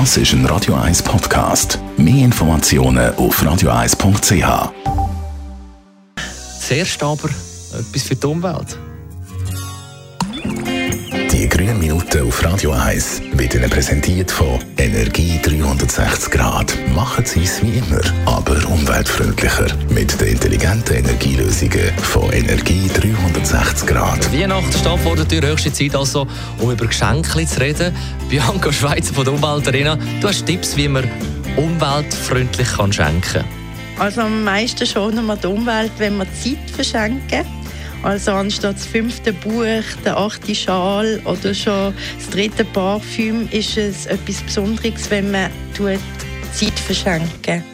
Das ist ein Radio 1 Podcast. Mehr Informationen auf radio1.ch. Zuerst aber etwas für die Umwelt. Die grünen Minuten auf Radio 1 wird Ihnen präsentiert von Energie 360 Grad. Machen Sie es wie immer, aber umweltfreundlicher. Mit den intelligenten Energielösungen von Energie 360 Grad. Weihnachten steht vor der Tür, höchste Zeit also, um über Geschenke zu reden. Bianca Schweizer von der Umweltarena, du hast Tipps, wie man umweltfreundlich kann schenken kann. Also am meisten schonen wir die Umwelt, wenn wir Zeit verschenken. Also anstatt das fünfte Buch, der achte Schal oder schon das dritte Parfüm ist es etwas Besonderes, wenn man tut Zeit verschenken.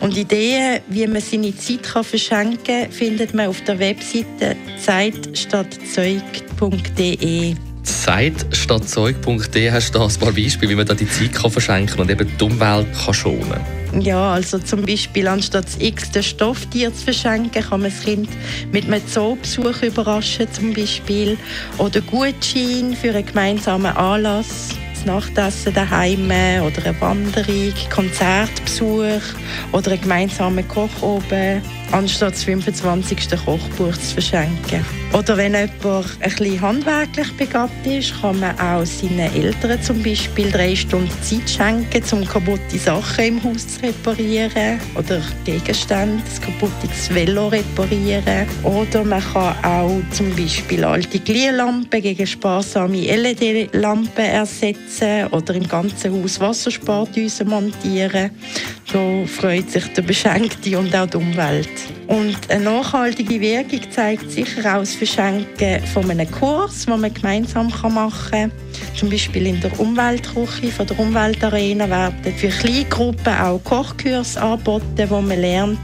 Und Ideen, wie man seine Zeit kann verschenken kann, findet man auf der Webseite zeitstattzeug.de. Zeitstattzeug.de hast du da ein paar Beispiele, wie man da die Zeit kann verschenken und eben die Umwelt kann schonen ja, also zum Beispiel anstatt x Stofftier zu verschenken, kann man das Kind mit einem Zoobesuch überraschen zum Beispiel oder Gutschein für einen gemeinsamen Anlass. Das Nachtessen daheim oder eine Wanderung, Konzertbesuch oder einen gemeinsamen Koch oben anstatt das 25. Kochbuch zu verschenken. Oder wenn jemand bisschen handwerklich begabt ist, kann man auch seinen Eltern zum Beispiel drei Stunden Zeit schenken, um kaputte Sachen im Haus zu reparieren oder Gegenstände, das kaputtes Velo reparieren. Oder man kann auch zum Beispiel alte Glühlampen gegen sparsame LED-Lampen ersetzen oder im ganzen Haus Wasserspardüsen montieren. So freut sich der Beschenkte und auch die Umwelt. Und eine nachhaltige Wirkung zeigt sicher auch das Verschenken von einem Kurs, den man gemeinsam machen kann. Zum Beispiel in der Umweltküche von der Umweltarena werden für Kleingruppen auch Kochkurse angeboten, wo man lernt,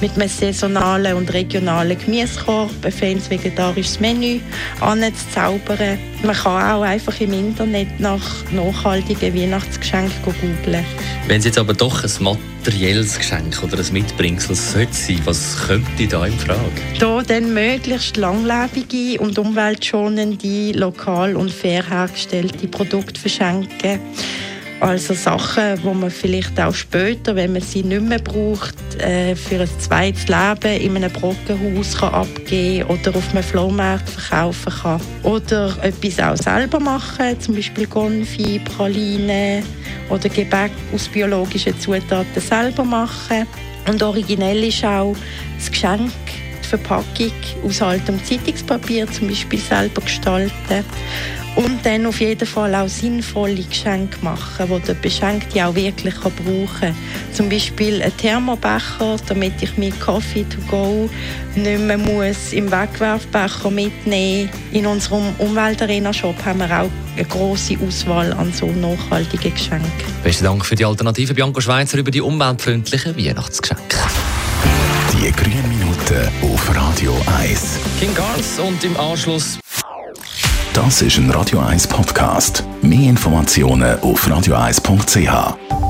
mit einem saisonalen und regionalen Gemüsekorb ein feines vegetarisches Menü anzuzaubern. Man kann auch einfach im Internet nach nachhaltigen Weihnachtsgeschenken googeln. Wenn es jetzt aber doch ein materielles Geschenk oder ein Mitbringsel sollte sein, was könnte da in Frage? Da dann möglichst langlebige und umweltschonende, lokal und fair hergestellte Produkte verschenken. Also Sachen, wo man vielleicht auch später, wenn man sie nicht mehr braucht, äh, für ein zweites Leben in einem Brockenhaus kann abgeben oder auf einem Flohmarkt verkaufen kann. Oder etwas auch selber machen, zum Beispiel Konfi, Praline oder Gebäck aus biologischen Zutaten selber machen. Und originell ist auch das Geschenk Verpackung aus altem Zeitungspapier zum Beispiel selber gestalten. Und dann auf jeden Fall auch sinnvolle Geschenke machen, die der Beschenkte auch wirklich brauchen kann. Zum Beispiel ein Thermobecher, damit ich meinen Kaffee to go nicht mehr muss im Wegwerfbecher mitnehmen. In unserem Umweltarena-Shop haben wir auch eine grosse Auswahl an so nachhaltigen Geschenken. Besten Dank für die Alternative, Bianca Schweizer, über die umweltfreundlichen Weihnachtsgeschenke. Die grünen Minuten auf Radio 1. King Carls und im Anschluss Das ist ein Radio 1 Podcast. Mehr Informationen auf radio1.ch.